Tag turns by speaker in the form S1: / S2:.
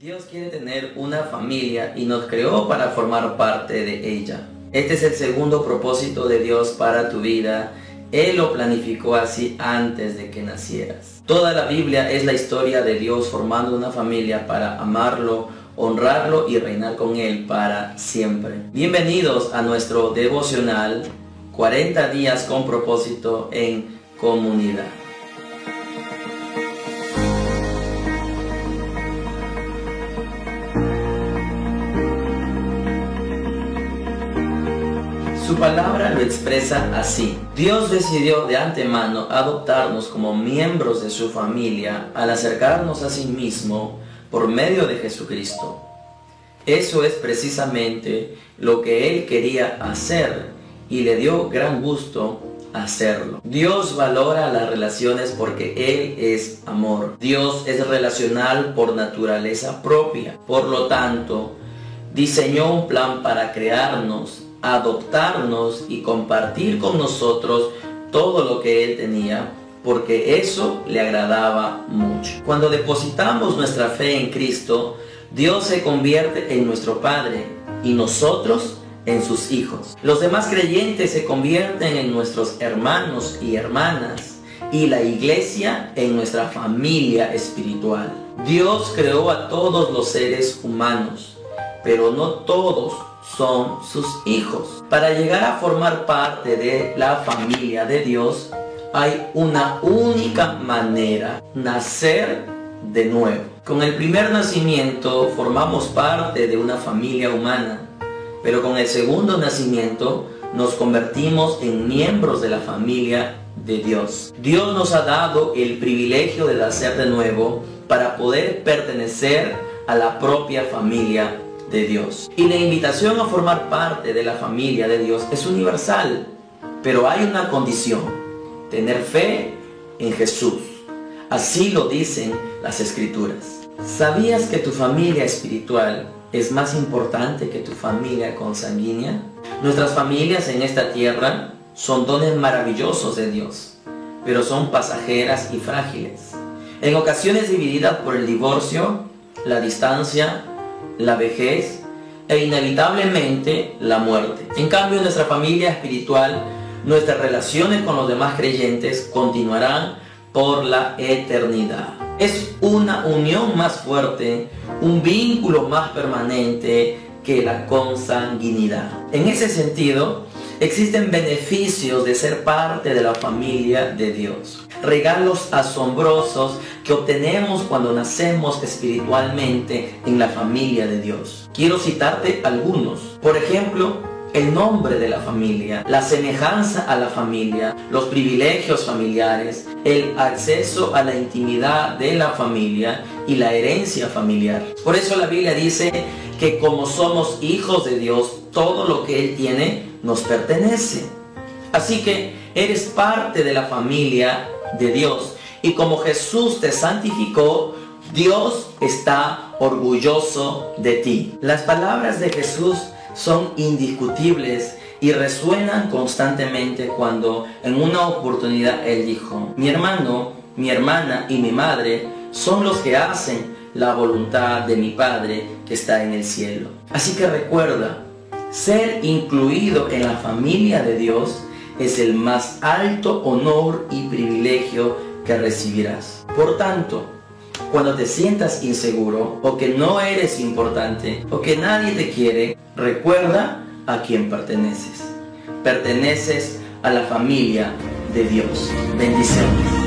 S1: Dios quiere tener una familia y nos creó para formar parte de ella. Este es el segundo propósito de Dios para tu vida. Él lo planificó así antes de que nacieras. Toda la Biblia es la historia de Dios formando una familia para amarlo, honrarlo y reinar con Él para siempre. Bienvenidos a nuestro devocional 40 días con propósito en comunidad. Palabra lo expresa así. Dios decidió de antemano adoptarnos como miembros de su familia al acercarnos a sí mismo por medio de Jesucristo. Eso es precisamente lo que Él quería hacer y le dio gran gusto hacerlo. Dios valora las relaciones porque Él es amor. Dios es relacional por naturaleza propia. Por lo tanto, diseñó un plan para crearnos adoptarnos y compartir con nosotros todo lo que Él tenía, porque eso le agradaba mucho. Cuando depositamos nuestra fe en Cristo, Dios se convierte en nuestro Padre y nosotros en sus hijos. Los demás creyentes se convierten en nuestros hermanos y hermanas y la iglesia en nuestra familia espiritual. Dios creó a todos los seres humanos, pero no todos son sus hijos. Para llegar a formar parte de la familia de Dios, hay una única manera, nacer de nuevo. Con el primer nacimiento formamos parte de una familia humana, pero con el segundo nacimiento nos convertimos en miembros de la familia de Dios. Dios nos ha dado el privilegio de nacer de nuevo para poder pertenecer a la propia familia de Dios. Y la invitación a formar parte de la familia de Dios es universal, pero hay una condición, tener fe en Jesús. Así lo dicen las escrituras. ¿Sabías que tu familia espiritual es más importante que tu familia consanguínea? Nuestras familias en esta tierra son dones maravillosos de Dios, pero son pasajeras y frágiles. En ocasiones divididas por el divorcio, la distancia la vejez e inevitablemente la muerte. En cambio, nuestra familia espiritual, nuestras relaciones con los demás creyentes continuarán por la eternidad. Es una unión más fuerte, un vínculo más permanente que la consanguinidad. En ese sentido, existen beneficios de ser parte de la familia de Dios regalos asombrosos que obtenemos cuando nacemos espiritualmente en la familia de Dios. Quiero citarte algunos. Por ejemplo, el nombre de la familia, la semejanza a la familia, los privilegios familiares, el acceso a la intimidad de la familia y la herencia familiar. Por eso la Biblia dice que como somos hijos de Dios, todo lo que Él tiene nos pertenece. Así que eres parte de la familia de Dios. Y como Jesús te santificó, Dios está orgulloso de ti. Las palabras de Jesús son indiscutibles y resuenan constantemente cuando en una oportunidad Él dijo, mi hermano, mi hermana y mi madre son los que hacen la voluntad de mi Padre que está en el cielo. Así que recuerda, ser incluido en la familia de Dios es el más alto honor y privilegio que recibirás. Por tanto, cuando te sientas inseguro o que no eres importante o que nadie te quiere, recuerda a quién perteneces. Perteneces a la familia de Dios. Bendiciones.